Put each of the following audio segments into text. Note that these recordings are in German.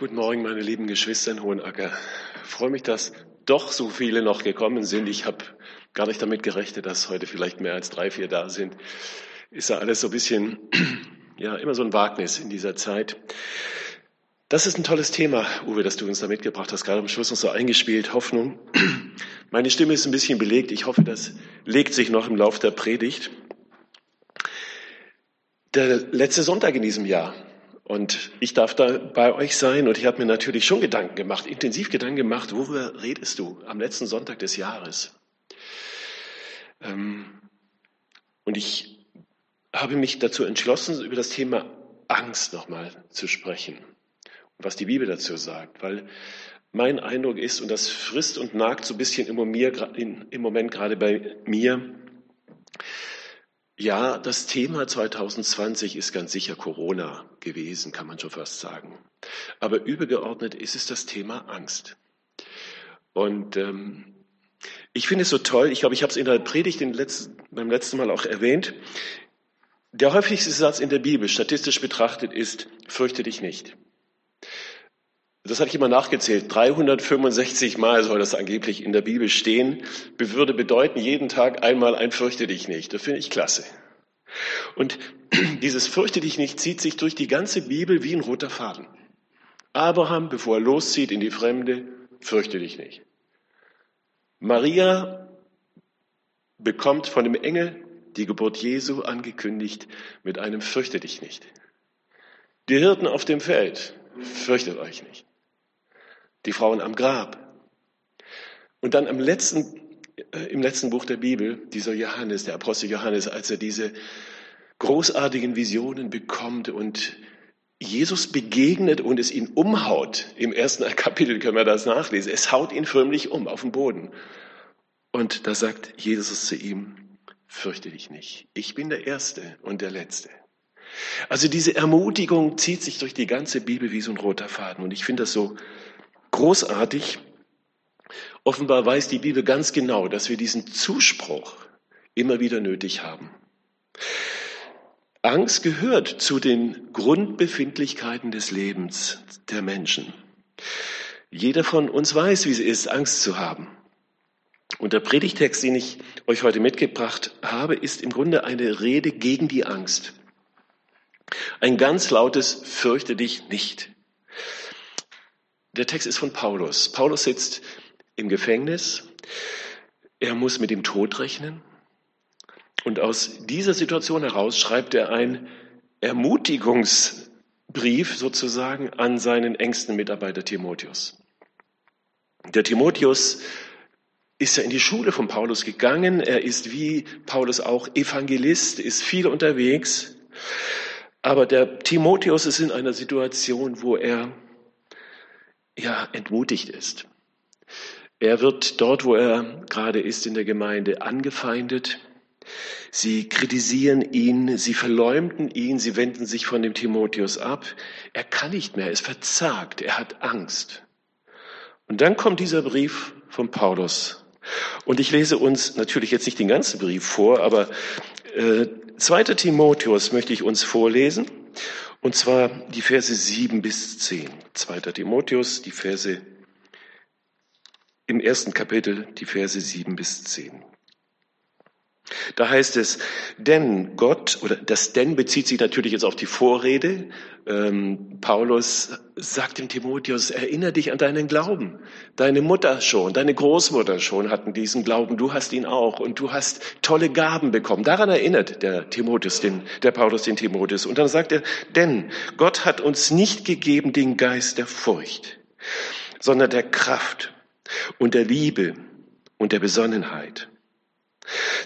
Guten Morgen, meine lieben Geschwister in Hohenacker. Ich freue mich, dass doch so viele noch gekommen sind. Ich habe gar nicht damit gerechnet, dass heute vielleicht mehr als drei, vier da sind. Ist ja alles so ein bisschen, ja, immer so ein Wagnis in dieser Zeit. Das ist ein tolles Thema, Uwe, das du uns da mitgebracht hast, gerade am Schluss noch so eingespielt, Hoffnung. Meine Stimme ist ein bisschen belegt. Ich hoffe, das legt sich noch im Lauf der Predigt. Der letzte Sonntag in diesem Jahr und ich darf da bei euch sein und ich habe mir natürlich schon Gedanken gemacht, intensiv Gedanken gemacht, worüber redest du am letzten Sonntag des Jahres? Ähm, und ich habe mich dazu entschlossen, über das Thema Angst nochmal zu sprechen und was die Bibel dazu sagt, weil mein Eindruck ist, und das frisst und nagt so ein bisschen im Moment gerade bei mir, ja, das Thema 2020 ist ganz sicher Corona gewesen, kann man schon fast sagen. Aber übergeordnet ist es das Thema Angst. Und ähm, ich finde es so toll, ich glaube, ich habe es in der Predigt letzten, beim letzten Mal auch erwähnt. Der häufigste Satz in der Bibel, statistisch betrachtet, ist, fürchte dich nicht. Das hatte ich immer nachgezählt. 365 Mal soll das angeblich in der Bibel stehen. Würde bedeuten, jeden Tag einmal ein Fürchte dich nicht. Das finde ich klasse. Und dieses Fürchte dich nicht zieht sich durch die ganze Bibel wie ein roter Faden. Abraham, bevor er loszieht in die Fremde, fürchte dich nicht. Maria bekommt von dem Engel die Geburt Jesu angekündigt mit einem Fürchte dich nicht. Die Hirten auf dem Feld, fürchtet euch nicht die Frauen am Grab. Und dann am letzten, äh, im letzten Buch der Bibel, dieser Johannes, der Apostel Johannes, als er diese großartigen Visionen bekommt und Jesus begegnet und es ihn umhaut. Im ersten Kapitel können wir das nachlesen. Es haut ihn förmlich um auf den Boden. Und da sagt Jesus zu ihm, fürchte dich nicht. Ich bin der Erste und der Letzte. Also diese Ermutigung zieht sich durch die ganze Bibel wie so ein roter Faden. Und ich finde das so großartig. Offenbar weiß die Bibel ganz genau, dass wir diesen Zuspruch immer wieder nötig haben. Angst gehört zu den Grundbefindlichkeiten des Lebens der Menschen. Jeder von uns weiß, wie es ist, Angst zu haben. Und der Predigtext, den ich euch heute mitgebracht habe, ist im Grunde eine Rede gegen die Angst. Ein ganz lautes Fürchte dich nicht. Der Text ist von Paulus. Paulus sitzt im Gefängnis. Er muss mit dem Tod rechnen. Und aus dieser Situation heraus schreibt er einen Ermutigungsbrief sozusagen an seinen engsten Mitarbeiter Timotheus. Der Timotheus ist ja in die Schule von Paulus gegangen. Er ist wie Paulus auch Evangelist, ist viel unterwegs. Aber der Timotheus ist in einer Situation, wo er ja, entmutigt ist. Er wird dort, wo er gerade ist in der Gemeinde, angefeindet. Sie kritisieren ihn, sie verleumden ihn, sie wenden sich von dem Timotheus ab. Er kann nicht mehr, er ist verzagt, er hat Angst. Und dann kommt dieser Brief von Paulus. Und ich lese uns natürlich jetzt nicht den ganzen Brief vor, aber äh, 2. Timotheus möchte ich uns vorlesen. Und zwar die Verse 7 bis 10. 2. Timotheus, die Verse im ersten Kapitel, die Verse 7 bis 10. Da heißt es, denn Gott, oder das denn bezieht sich natürlich jetzt auf die Vorrede. Ähm, Paulus sagt dem Timotheus, erinnere dich an deinen Glauben. Deine Mutter schon, deine Großmutter schon hatten diesen Glauben, du hast ihn auch und du hast tolle Gaben bekommen. Daran erinnert der Timotheus, den, der Paulus den Timotheus. Und dann sagt er, denn Gott hat uns nicht gegeben den Geist der Furcht, sondern der Kraft und der Liebe und der Besonnenheit.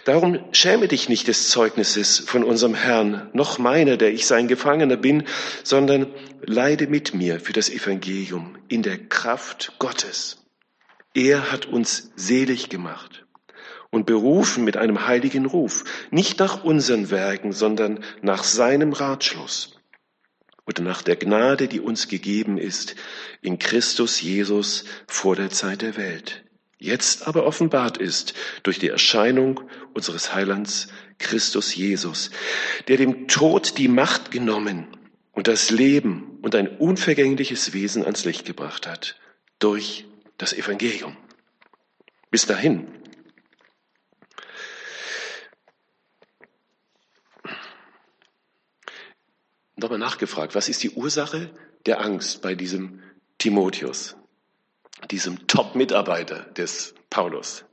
Darum schäme dich nicht des Zeugnisses von unserem Herrn, noch meiner, der ich sein Gefangener bin, sondern leide mit mir für das Evangelium in der Kraft Gottes. Er hat uns selig gemacht und berufen mit einem heiligen Ruf, nicht nach unseren Werken, sondern nach seinem Ratschluss oder nach der Gnade, die uns gegeben ist in Christus Jesus vor der Zeit der Welt jetzt aber offenbart ist durch die Erscheinung unseres Heilands Christus Jesus, der dem Tod die Macht genommen und das Leben und ein unvergängliches Wesen ans Licht gebracht hat durch das Evangelium. Bis dahin. Nochmal nachgefragt, was ist die Ursache der Angst bei diesem Timotheus, diesem Top-Mitarbeiter des Paulus?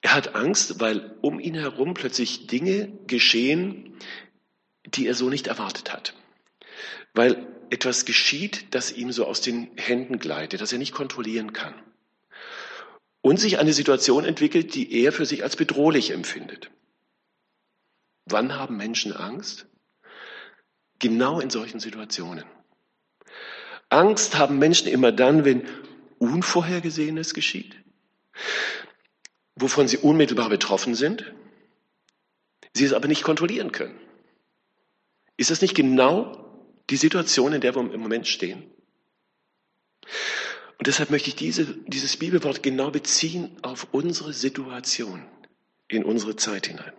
Er hat Angst, weil um ihn herum plötzlich Dinge geschehen, die er so nicht erwartet hat. Weil etwas geschieht, das ihm so aus den Händen gleitet, das er nicht kontrollieren kann. Und sich eine Situation entwickelt, die er für sich als bedrohlich empfindet. Wann haben Menschen Angst? Genau in solchen Situationen. Angst haben Menschen immer dann, wenn Unvorhergesehenes geschieht, wovon sie unmittelbar betroffen sind, sie es aber nicht kontrollieren können. Ist das nicht genau die Situation, in der wir im Moment stehen? Und deshalb möchte ich diese, dieses Bibelwort genau beziehen auf unsere Situation, in unsere Zeit hinein.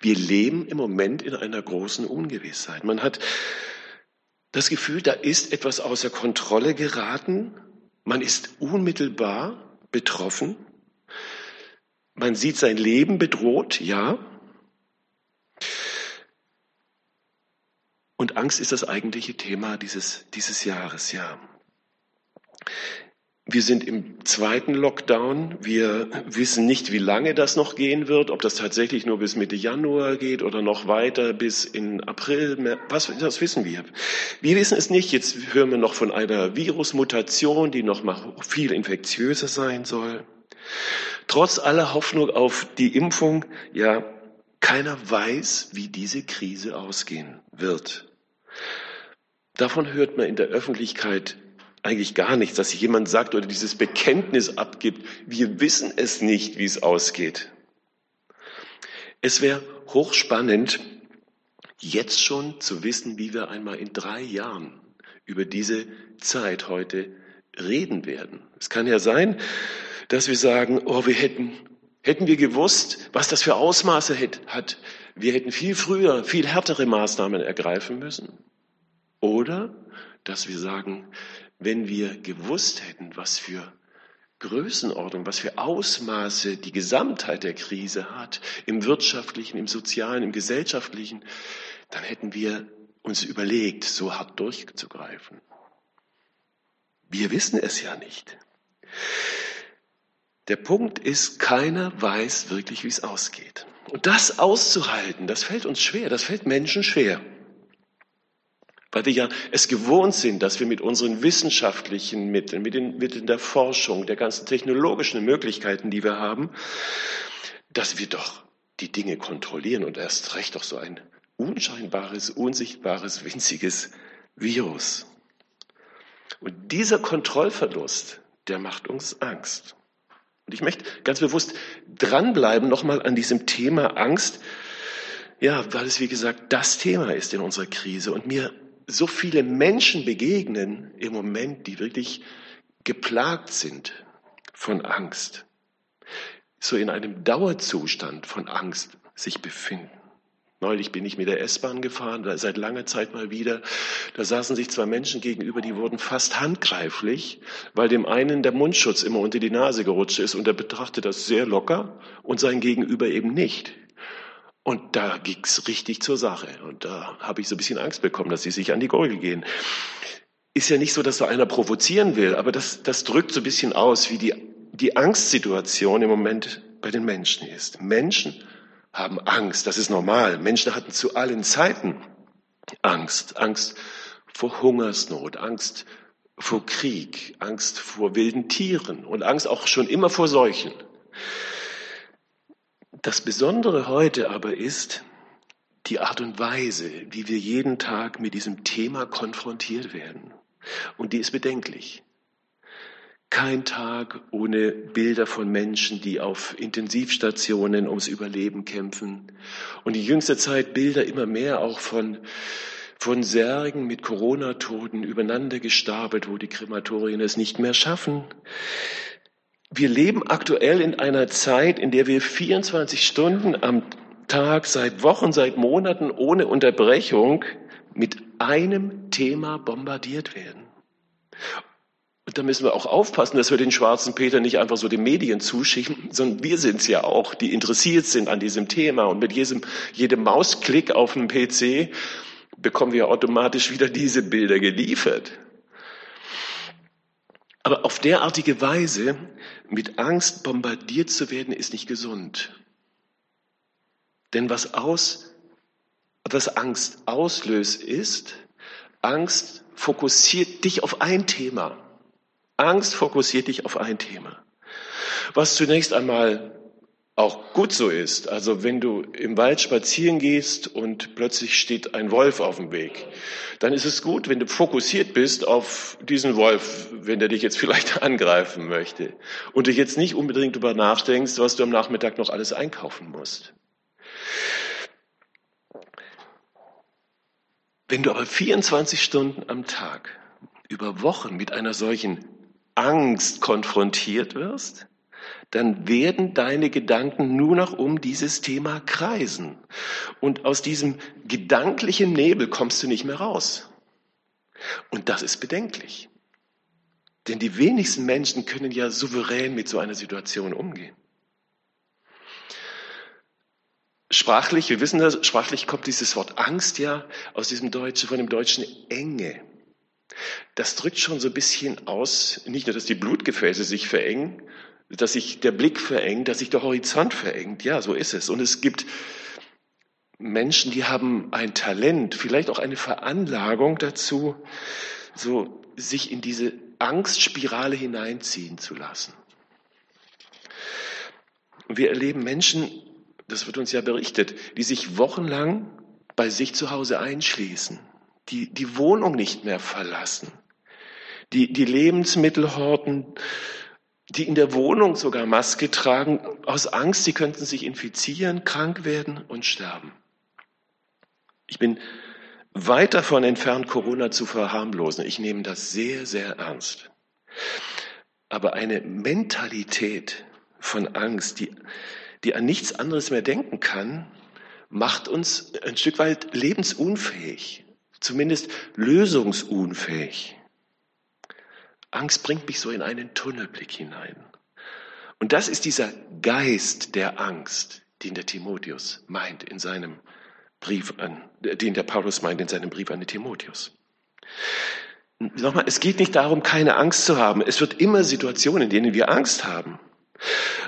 Wir leben im Moment in einer großen Ungewissheit. Man hat das Gefühl, da ist etwas außer Kontrolle geraten. Man ist unmittelbar betroffen. Man sieht sein Leben bedroht, ja. Und Angst ist das eigentliche Thema dieses, dieses Jahres, ja. Wir sind im zweiten Lockdown. Wir wissen nicht, wie lange das noch gehen wird, ob das tatsächlich nur bis Mitte Januar geht oder noch weiter bis in April. Was, das wissen wir. Wir wissen es nicht. Jetzt hören wir noch von einer Virusmutation, die noch mal viel infektiöser sein soll. Trotz aller Hoffnung auf die Impfung, ja, keiner weiß, wie diese Krise ausgehen wird. Davon hört man in der Öffentlichkeit eigentlich gar nichts, dass jemand sagt oder dieses Bekenntnis abgibt, wir wissen es nicht, wie es ausgeht. Es wäre hochspannend, jetzt schon zu wissen, wie wir einmal in drei Jahren über diese Zeit heute reden werden. Es kann ja sein, dass wir sagen, oh, wir hätten, hätten wir gewusst, was das für Ausmaße hat, wir hätten viel früher, viel härtere Maßnahmen ergreifen müssen. Oder dass wir sagen, wenn wir gewusst hätten, was für Größenordnung, was für Ausmaße die Gesamtheit der Krise hat, im wirtschaftlichen, im sozialen, im gesellschaftlichen, dann hätten wir uns überlegt, so hart durchzugreifen. Wir wissen es ja nicht. Der Punkt ist, keiner weiß wirklich, wie es ausgeht. Und das auszuhalten, das fällt uns schwer, das fällt Menschen schwer weil wir ja es gewohnt sind, dass wir mit unseren wissenschaftlichen Mitteln, mit den Mitteln der Forschung, der ganzen technologischen Möglichkeiten, die wir haben, dass wir doch die Dinge kontrollieren und erst recht doch so ein unscheinbares, unsichtbares, winziges Virus. Und dieser Kontrollverlust, der macht uns Angst. Und ich möchte ganz bewusst dranbleiben nochmal an diesem Thema Angst, ja, weil es wie gesagt das Thema ist in unserer Krise und mir so viele Menschen begegnen im Moment, die wirklich geplagt sind von Angst, so in einem Dauerzustand von Angst sich befinden. Neulich bin ich mit der S-Bahn gefahren, seit langer Zeit mal wieder. Da saßen sich zwei Menschen gegenüber, die wurden fast handgreiflich, weil dem einen der Mundschutz immer unter die Nase gerutscht ist und er betrachtet das sehr locker und sein Gegenüber eben nicht. Und da ging's richtig zur Sache. Und da habe ich so ein bisschen Angst bekommen, dass sie sich an die Gurgel gehen. Ist ja nicht so, dass so einer provozieren will, aber das, das drückt so ein bisschen aus, wie die, die Angstsituation im Moment bei den Menschen ist. Menschen haben Angst, das ist normal. Menschen hatten zu allen Zeiten Angst. Angst vor Hungersnot, Angst vor Krieg, Angst vor wilden Tieren und Angst auch schon immer vor Seuchen. Das Besondere heute aber ist die Art und Weise, wie wir jeden Tag mit diesem Thema konfrontiert werden. Und die ist bedenklich. Kein Tag ohne Bilder von Menschen, die auf Intensivstationen ums Überleben kämpfen. Und die jüngste Zeit Bilder immer mehr auch von, von Särgen mit Corona-Toten übereinander gestapelt, wo die Krematorien es nicht mehr schaffen. Wir leben aktuell in einer Zeit, in der wir 24 Stunden am Tag seit Wochen, seit Monaten ohne Unterbrechung mit einem Thema bombardiert werden. Und da müssen wir auch aufpassen, dass wir den schwarzen Peter nicht einfach so den Medien zuschicken, sondern wir sind es ja auch, die interessiert sind an diesem Thema. Und mit jedem, jedem Mausklick auf einem PC bekommen wir automatisch wieder diese Bilder geliefert. Aber auf derartige Weise mit Angst bombardiert zu werden, ist nicht gesund. Denn was aus, was Angst auslöst, ist, Angst fokussiert dich auf ein Thema. Angst fokussiert dich auf ein Thema. Was zunächst einmal auch gut so ist. Also wenn du im Wald spazieren gehst und plötzlich steht ein Wolf auf dem Weg, dann ist es gut, wenn du fokussiert bist auf diesen Wolf, wenn der dich jetzt vielleicht angreifen möchte und du jetzt nicht unbedingt darüber nachdenkst, was du am Nachmittag noch alles einkaufen musst. Wenn du aber 24 Stunden am Tag über Wochen mit einer solchen Angst konfrontiert wirst, dann werden deine Gedanken nur noch um dieses Thema kreisen. Und aus diesem gedanklichen Nebel kommst du nicht mehr raus. Und das ist bedenklich. Denn die wenigsten Menschen können ja souverän mit so einer Situation umgehen. Sprachlich, wir wissen das, sprachlich kommt dieses Wort Angst ja aus diesem Deutschen, von dem Deutschen Enge. Das drückt schon so ein bisschen aus, nicht nur, dass die Blutgefäße sich verengen, dass sich der Blick verengt, dass sich der Horizont verengt. Ja, so ist es. Und es gibt Menschen, die haben ein Talent, vielleicht auch eine Veranlagung dazu, so sich in diese Angstspirale hineinziehen zu lassen. Und wir erleben Menschen, das wird uns ja berichtet, die sich wochenlang bei sich zu Hause einschließen, die die Wohnung nicht mehr verlassen, die die Lebensmittel horten, die in der Wohnung sogar Maske tragen, aus Angst, sie könnten sich infizieren, krank werden und sterben. Ich bin weit davon entfernt, Corona zu verharmlosen. Ich nehme das sehr, sehr ernst. Aber eine Mentalität von Angst, die, die an nichts anderes mehr denken kann, macht uns ein Stück weit lebensunfähig, zumindest lösungsunfähig. Angst bringt mich so in einen Tunnelblick hinein. Und das ist dieser Geist der Angst, den der Timotheus meint in seinem Brief an, den der Paulus meint in seinem Brief an den Timotheus. Nochmal, es geht nicht darum, keine Angst zu haben. Es wird immer Situationen, in denen wir Angst haben.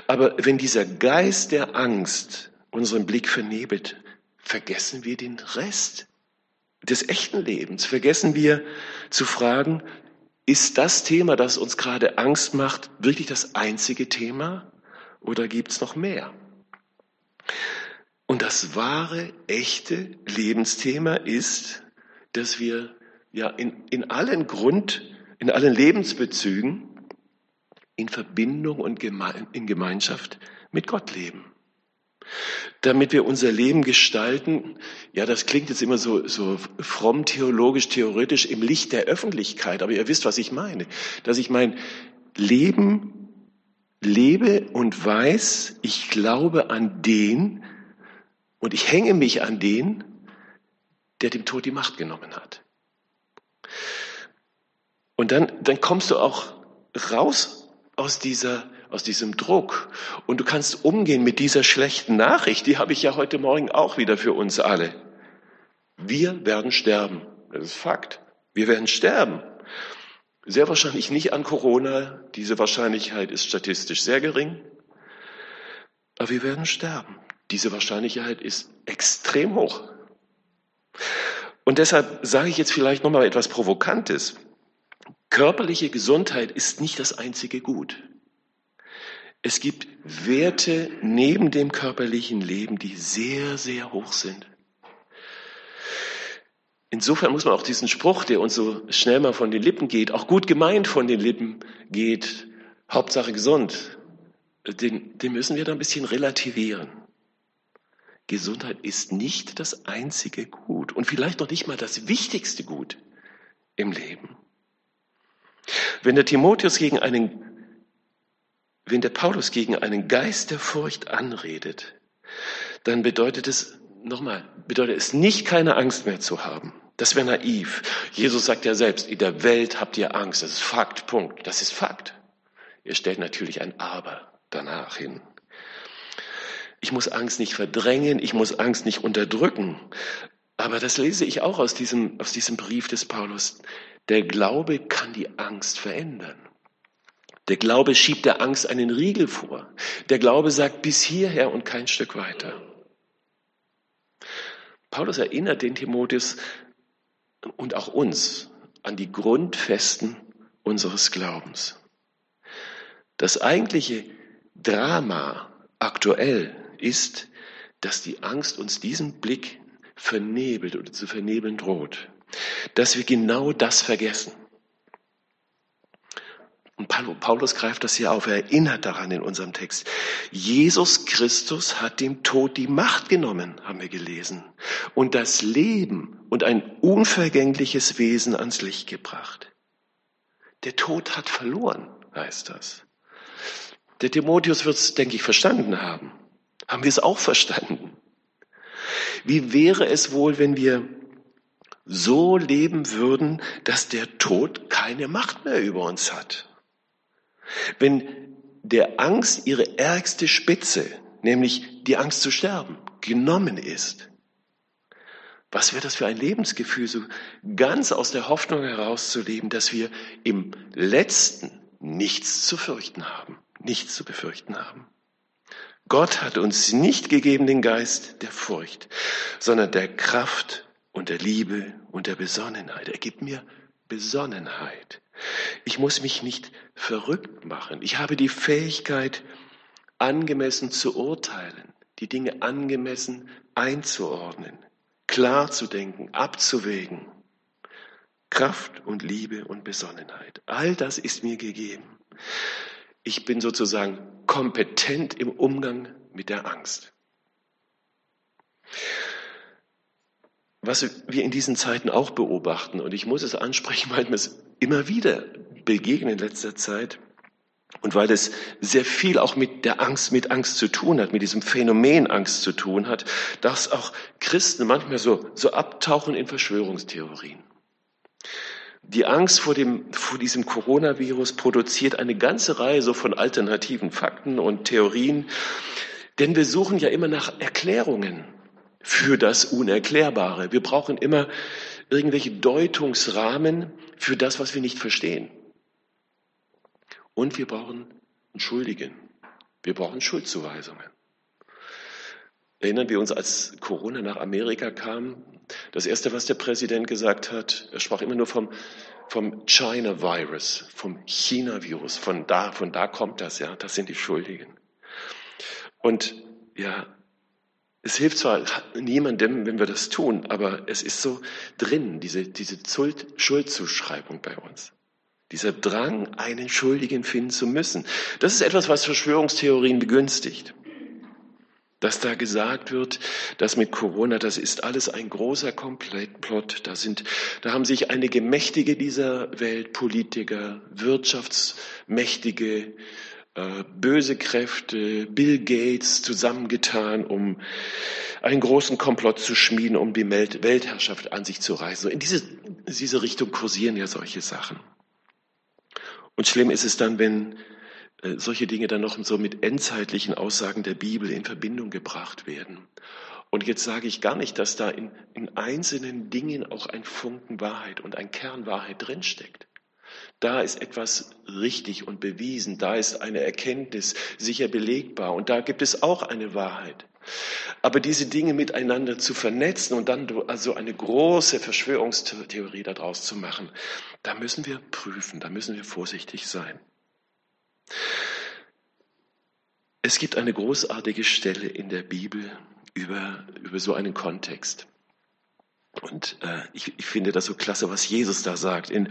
Aber wenn dieser Geist der Angst unseren Blick vernebelt, vergessen wir den Rest des echten Lebens. Vergessen wir zu fragen, ist das Thema, das uns gerade Angst macht, wirklich das einzige Thema oder gibt es noch mehr? Und das wahre, echte Lebensthema ist, dass wir ja in, in allen Grund, in allen Lebensbezügen in Verbindung und in Gemeinschaft mit Gott leben damit wir unser Leben gestalten. Ja, das klingt jetzt immer so, so fromm theologisch, theoretisch im Licht der Öffentlichkeit, aber ihr wisst, was ich meine. Dass ich mein Leben lebe und weiß, ich glaube an den und ich hänge mich an den, der dem Tod die Macht genommen hat. Und dann, dann kommst du auch raus aus dieser aus diesem Druck. Und du kannst umgehen mit dieser schlechten Nachricht, die habe ich ja heute Morgen auch wieder für uns alle. Wir werden sterben. Das ist Fakt. Wir werden sterben. Sehr wahrscheinlich nicht an Corona. Diese Wahrscheinlichkeit ist statistisch sehr gering. Aber wir werden sterben. Diese Wahrscheinlichkeit ist extrem hoch. Und deshalb sage ich jetzt vielleicht nochmal etwas Provokantes. Körperliche Gesundheit ist nicht das einzige Gut. Es gibt Werte neben dem körperlichen Leben, die sehr, sehr hoch sind. Insofern muss man auch diesen Spruch, der uns so schnell mal von den Lippen geht, auch gut gemeint von den Lippen geht, Hauptsache gesund, den, den müssen wir da ein bisschen relativieren. Gesundheit ist nicht das einzige Gut und vielleicht noch nicht mal das wichtigste Gut im Leben. Wenn der Timotheus gegen einen wenn der Paulus gegen einen Geist der Furcht anredet, dann bedeutet es, nochmal, bedeutet es nicht keine Angst mehr zu haben. Das wäre naiv. Jesus sagt ja selbst, in der Welt habt ihr Angst. Das ist Fakt, Punkt. Das ist Fakt. Er stellt natürlich ein Aber danach hin. Ich muss Angst nicht verdrängen, ich muss Angst nicht unterdrücken. Aber das lese ich auch aus diesem, aus diesem Brief des Paulus. Der Glaube kann die Angst verändern. Der Glaube schiebt der Angst einen Riegel vor. Der Glaube sagt bis hierher und kein Stück weiter. Paulus erinnert den Timotheus und auch uns an die Grundfesten unseres Glaubens. Das eigentliche Drama aktuell ist, dass die Angst uns diesen Blick vernebelt oder zu vernebeln droht. Dass wir genau das vergessen. Und Paulus greift das hier auf, er erinnert daran in unserem Text. Jesus Christus hat dem Tod die Macht genommen, haben wir gelesen, und das Leben und ein unvergängliches Wesen ans Licht gebracht. Der Tod hat verloren, heißt das. Der Timotheus wird es, denke ich, verstanden haben. Haben wir es auch verstanden? Wie wäre es wohl, wenn wir so leben würden, dass der Tod keine Macht mehr über uns hat? Wenn der Angst ihre ärgste Spitze, nämlich die Angst zu sterben, genommen ist, was wäre das für ein Lebensgefühl, so ganz aus der Hoffnung herauszuleben, dass wir im letzten nichts zu fürchten haben, nichts zu befürchten haben. Gott hat uns nicht gegeben den Geist der Furcht, sondern der Kraft und der Liebe und der Besonnenheit. Er gibt mir Besonnenheit. Ich muss mich nicht verrückt machen. Ich habe die Fähigkeit, angemessen zu urteilen, die Dinge angemessen einzuordnen, klar zu denken, abzuwägen. Kraft und Liebe und Besonnenheit. All das ist mir gegeben. Ich bin sozusagen kompetent im Umgang mit der Angst. Was wir in diesen Zeiten auch beobachten, und ich muss es ansprechen, weil mir es immer wieder begegnet in letzter Zeit, und weil es sehr viel auch mit der Angst, mit Angst zu tun hat, mit diesem Phänomen Angst zu tun hat, dass auch Christen manchmal so, so abtauchen in Verschwörungstheorien. Die Angst vor, dem, vor diesem Coronavirus produziert eine ganze Reihe so von alternativen Fakten und Theorien, denn wir suchen ja immer nach Erklärungen für das Unerklärbare. Wir brauchen immer irgendwelche Deutungsrahmen für das, was wir nicht verstehen. Und wir brauchen einen Schuldigen. Wir brauchen Schuldzuweisungen. Erinnern wir uns, als Corona nach Amerika kam, das Erste, was der Präsident gesagt hat, er sprach immer nur vom, vom China-Virus, vom China-Virus. Von da, von da kommt das, ja, das sind die Schuldigen. Und ja, es hilft zwar niemandem, wenn wir das tun, aber es ist so drin, diese, diese Schuldzuschreibung bei uns. Dieser Drang, einen Schuldigen finden zu müssen. Das ist etwas, was Verschwörungstheorien begünstigt. Dass da gesagt wird, dass mit Corona, das ist alles ein großer Komplettplot. Da sind, da haben sich einige Mächtige dieser Welt, Politiker, Wirtschaftsmächtige, böse Kräfte, Bill Gates zusammengetan, um einen großen Komplott zu schmieden, um die Weltherrschaft an sich zu reißen. In diese, diese Richtung kursieren ja solche Sachen. Und schlimm ist es dann, wenn äh, solche Dinge dann noch so mit endzeitlichen Aussagen der Bibel in Verbindung gebracht werden. Und jetzt sage ich gar nicht, dass da in, in einzelnen Dingen auch ein Funken Wahrheit und ein Kern Wahrheit drinsteckt. Da ist etwas richtig und bewiesen, da ist eine Erkenntnis sicher belegbar und da gibt es auch eine Wahrheit. Aber diese Dinge miteinander zu vernetzen und dann also eine große Verschwörungstheorie daraus zu machen, da müssen wir prüfen, da müssen wir vorsichtig sein. Es gibt eine großartige Stelle in der Bibel über, über so einen Kontext. Und äh, ich, ich finde das so klasse, was Jesus da sagt in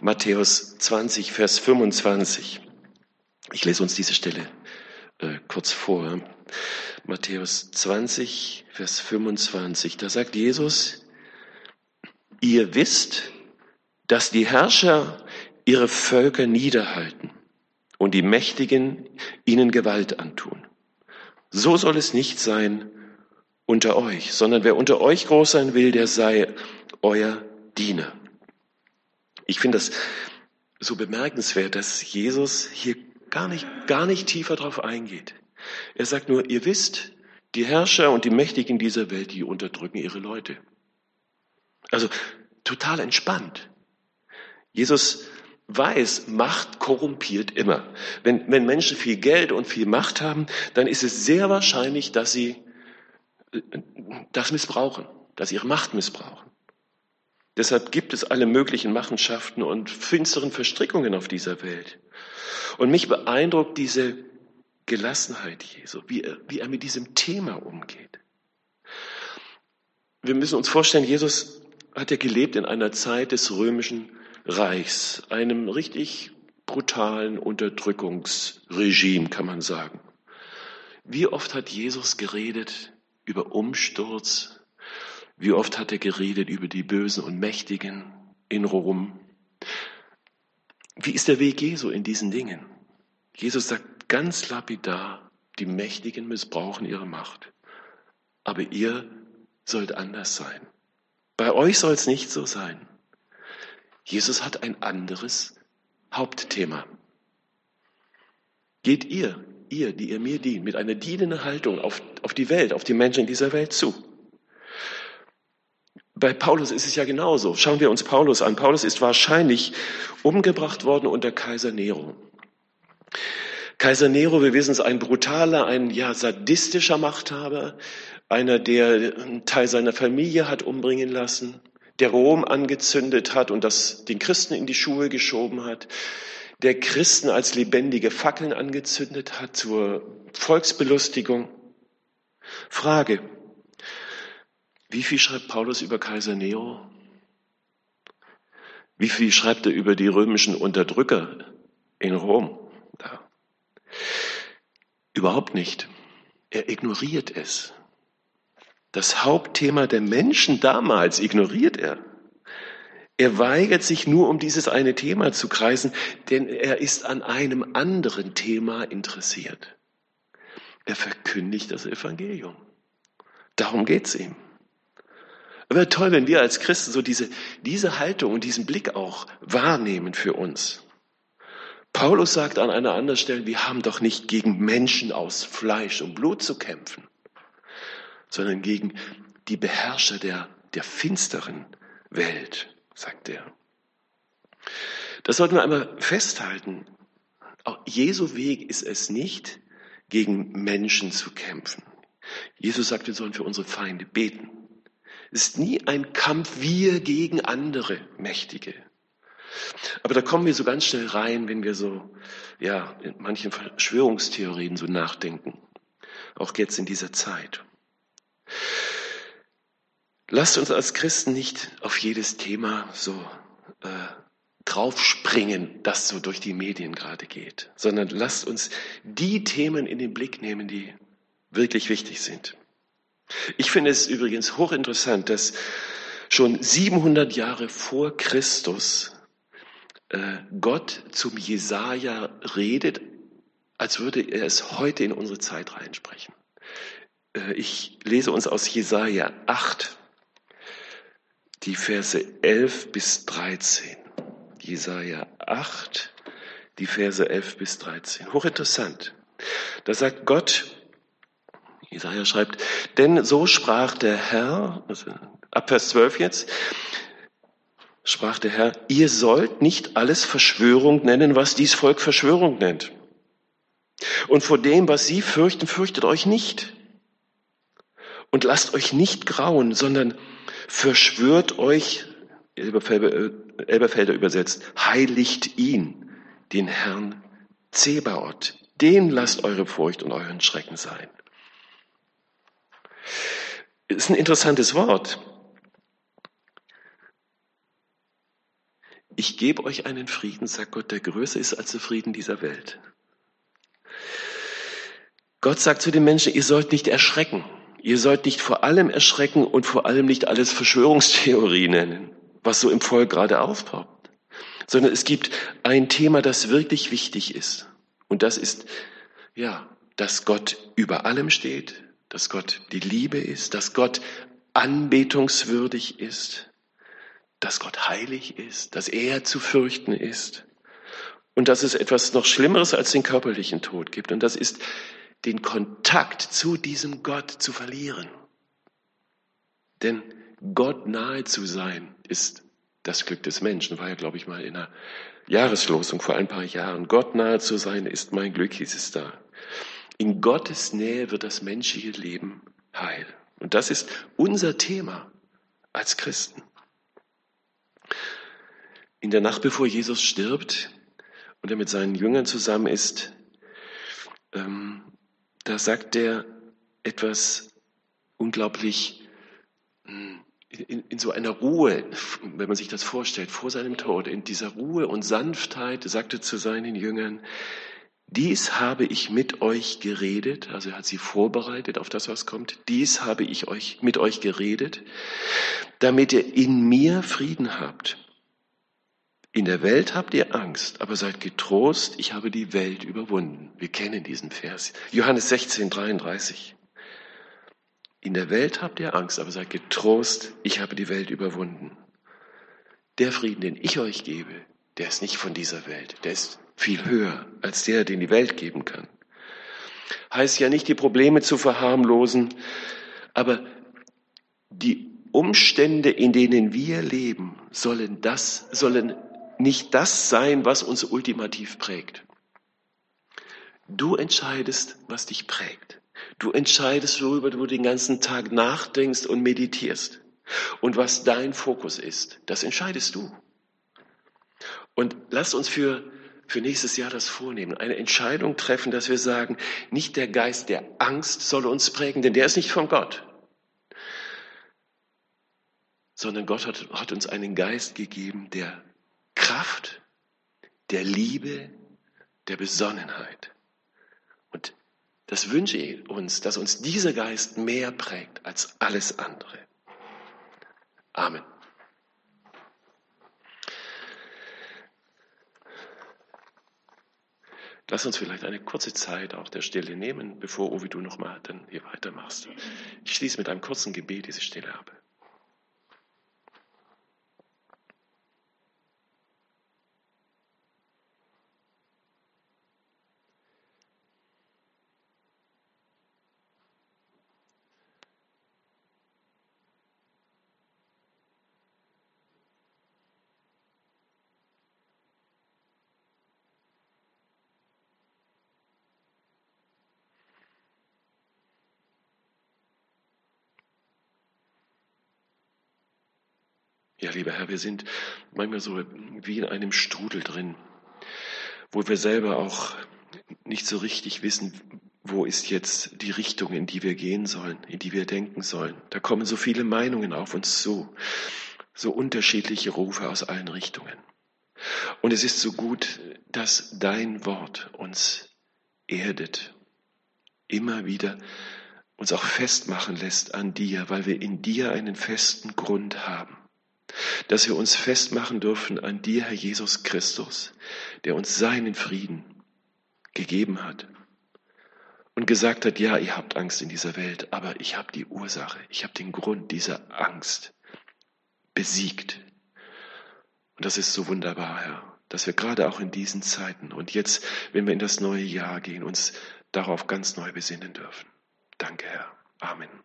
Matthäus 20, Vers 25. Ich lese uns diese Stelle äh, kurz vor. Matthäus 20, Vers 25. Da sagt Jesus, ihr wisst, dass die Herrscher ihre Völker niederhalten und die Mächtigen ihnen Gewalt antun. So soll es nicht sein unter euch, sondern wer unter euch groß sein will, der sei euer Diener. Ich finde das so bemerkenswert, dass Jesus hier gar nicht, gar nicht tiefer drauf eingeht. Er sagt nur, ihr wisst, die Herrscher und die Mächtigen dieser Welt, die unterdrücken ihre Leute. Also total entspannt. Jesus weiß, Macht korrumpiert immer. Wenn, wenn Menschen viel Geld und viel Macht haben, dann ist es sehr wahrscheinlich, dass sie das missbrauchen, dass ihre Macht missbrauchen. Deshalb gibt es alle möglichen Machenschaften und finsteren Verstrickungen auf dieser Welt. Und mich beeindruckt diese Gelassenheit Jesu, wie er, wie er mit diesem Thema umgeht. Wir müssen uns vorstellen, Jesus hat ja gelebt in einer Zeit des römischen Reichs, einem richtig brutalen Unterdrückungsregime, kann man sagen. Wie oft hat Jesus geredet über Umsturz? Wie oft hat er geredet über die Bösen und Mächtigen in Rom? Wie ist der Weg Jesu in diesen Dingen? Jesus sagt ganz lapidar, die Mächtigen missbrauchen ihre Macht. Aber ihr sollt anders sein. Bei euch soll es nicht so sein. Jesus hat ein anderes Hauptthema. Geht ihr, ihr, die ihr mir dient, mit einer dienenden Haltung auf, auf die Welt, auf die Menschen in dieser Welt zu. Bei Paulus ist es ja genauso. Schauen wir uns Paulus an. Paulus ist wahrscheinlich umgebracht worden unter Kaiser Nero. Kaiser Nero, wir wissen es, ein brutaler, ein ja sadistischer Machthaber, einer, der einen Teil seiner Familie hat umbringen lassen, der Rom angezündet hat und das den Christen in die Schuhe geschoben hat, der Christen als lebendige Fackeln angezündet hat zur Volksbelustigung. Frage, wie viel schreibt Paulus über Kaiser Nero? Wie viel schreibt er über die römischen Unterdrücker in Rom? Da. Überhaupt nicht. Er ignoriert es. Das Hauptthema der Menschen damals ignoriert er. Er weigert sich nur um dieses eine Thema zu kreisen, denn er ist an einem anderen Thema interessiert. Er verkündigt das Evangelium. Darum geht's ihm. Aber toll, wenn wir als Christen so diese, diese Haltung und diesen Blick auch wahrnehmen für uns. Paulus sagt an einer anderen Stelle, wir haben doch nicht gegen Menschen aus Fleisch und Blut zu kämpfen sondern gegen die Beherrscher der, der finsteren Welt, sagt er. Das sollten wir einmal festhalten. Auch Jesu Weg ist es nicht, gegen Menschen zu kämpfen. Jesus sagt, wir sollen für unsere Feinde beten. Es ist nie ein Kampf wir gegen andere Mächtige. Aber da kommen wir so ganz schnell rein, wenn wir so, ja, in manchen Verschwörungstheorien so nachdenken. Auch jetzt in dieser Zeit. Lasst uns als Christen nicht auf jedes Thema so äh, draufspringen, das so durch die Medien gerade geht, sondern lasst uns die Themen in den Blick nehmen, die wirklich wichtig sind. Ich finde es übrigens hochinteressant, dass schon 700 Jahre vor Christus äh, Gott zum Jesaja redet, als würde er es heute in unsere Zeit reinsprechen. Äh, ich lese uns aus Jesaja 8, die Verse 11 bis 13. Jesaja 8, die Verse 11 bis 13. Hochinteressant. Da sagt Gott, Jesaja schreibt, denn so sprach der Herr, also ab Vers 12 jetzt, sprach der Herr, ihr sollt nicht alles Verschwörung nennen, was dies Volk Verschwörung nennt. Und vor dem, was sie fürchten, fürchtet euch nicht. Und lasst euch nicht grauen, sondern verschwört euch, Elberfelder übersetzt, heiligt ihn, den Herrn Zebaoth. Den lasst eure Furcht und euren Schrecken sein. Ist ein interessantes Wort. Ich gebe euch einen Frieden, sagt Gott, der größer ist als der Frieden dieser Welt. Gott sagt zu den Menschen, ihr sollt nicht erschrecken. Ihr sollt nicht vor allem erschrecken und vor allem nicht alles Verschwörungstheorie nennen, was so im Volk gerade aufpoppt, sondern es gibt ein Thema, das wirklich wichtig ist. Und das ist, ja, dass Gott über allem steht, dass Gott die Liebe ist, dass Gott anbetungswürdig ist, dass Gott heilig ist, dass er zu fürchten ist und dass es etwas noch Schlimmeres als den körperlichen Tod gibt. Und das ist den Kontakt zu diesem Gott zu verlieren. Denn Gott nahe zu sein ist das Glück des Menschen, war ja, glaube ich, mal in einer Jahreslosung vor ein paar Jahren. Gott nahe zu sein ist mein Glück, hieß es da. In Gottes Nähe wird das menschliche Leben heil. Und das ist unser Thema als Christen. In der Nacht, bevor Jesus stirbt und er mit seinen Jüngern zusammen ist, ähm, da sagt er etwas unglaublich hm, in, in, so einer Ruhe, wenn man sich das vorstellt, vor seinem Tod, in dieser Ruhe und Sanftheit, sagte zu seinen Jüngern, dies habe ich mit euch geredet, also er hat sie vorbereitet auf das, was kommt, dies habe ich euch, mit euch geredet, damit ihr in mir Frieden habt. In der Welt habt ihr Angst, aber seid getrost, ich habe die Welt überwunden. Wir kennen diesen Vers. Johannes 16, 33. In der Welt habt ihr Angst, aber seid getrost, ich habe die Welt überwunden. Der Frieden, den ich euch gebe, der ist nicht von dieser Welt, der ist viel höher als der, den die Welt geben kann. Heißt ja nicht, die Probleme zu verharmlosen, aber die Umstände, in denen wir leben, sollen das, sollen nicht das sein, was uns ultimativ prägt. Du entscheidest, was dich prägt. Du entscheidest, worüber du den ganzen Tag nachdenkst und meditierst. Und was dein Fokus ist, das entscheidest du. Und lass uns für, für nächstes Jahr das vornehmen. Eine Entscheidung treffen, dass wir sagen, nicht der Geist der Angst soll uns prägen, denn der ist nicht von Gott. Sondern Gott hat, hat uns einen Geist gegeben, der Kraft, der Liebe, der Besonnenheit. Und das wünsche ich uns, dass uns dieser Geist mehr prägt als alles andere. Amen. Lass uns vielleicht eine kurze Zeit auch der Stille nehmen, bevor Ovi du nochmal dann hier weitermachst. Ich schließe mit einem kurzen Gebet diese Stille ab. Lieber Herr, wir sind manchmal so wie in einem Strudel drin, wo wir selber auch nicht so richtig wissen, wo ist jetzt die Richtung, in die wir gehen sollen, in die wir denken sollen. Da kommen so viele Meinungen auf uns zu, so unterschiedliche Rufe aus allen Richtungen. Und es ist so gut, dass dein Wort uns erdet, immer wieder uns auch festmachen lässt an dir, weil wir in dir einen festen Grund haben dass wir uns festmachen dürfen an dir, Herr Jesus Christus, der uns seinen Frieden gegeben hat und gesagt hat, ja, ihr habt Angst in dieser Welt, aber ich habe die Ursache, ich habe den Grund dieser Angst besiegt. Und das ist so wunderbar, Herr, dass wir gerade auch in diesen Zeiten und jetzt, wenn wir in das neue Jahr gehen, uns darauf ganz neu besinnen dürfen. Danke, Herr. Amen.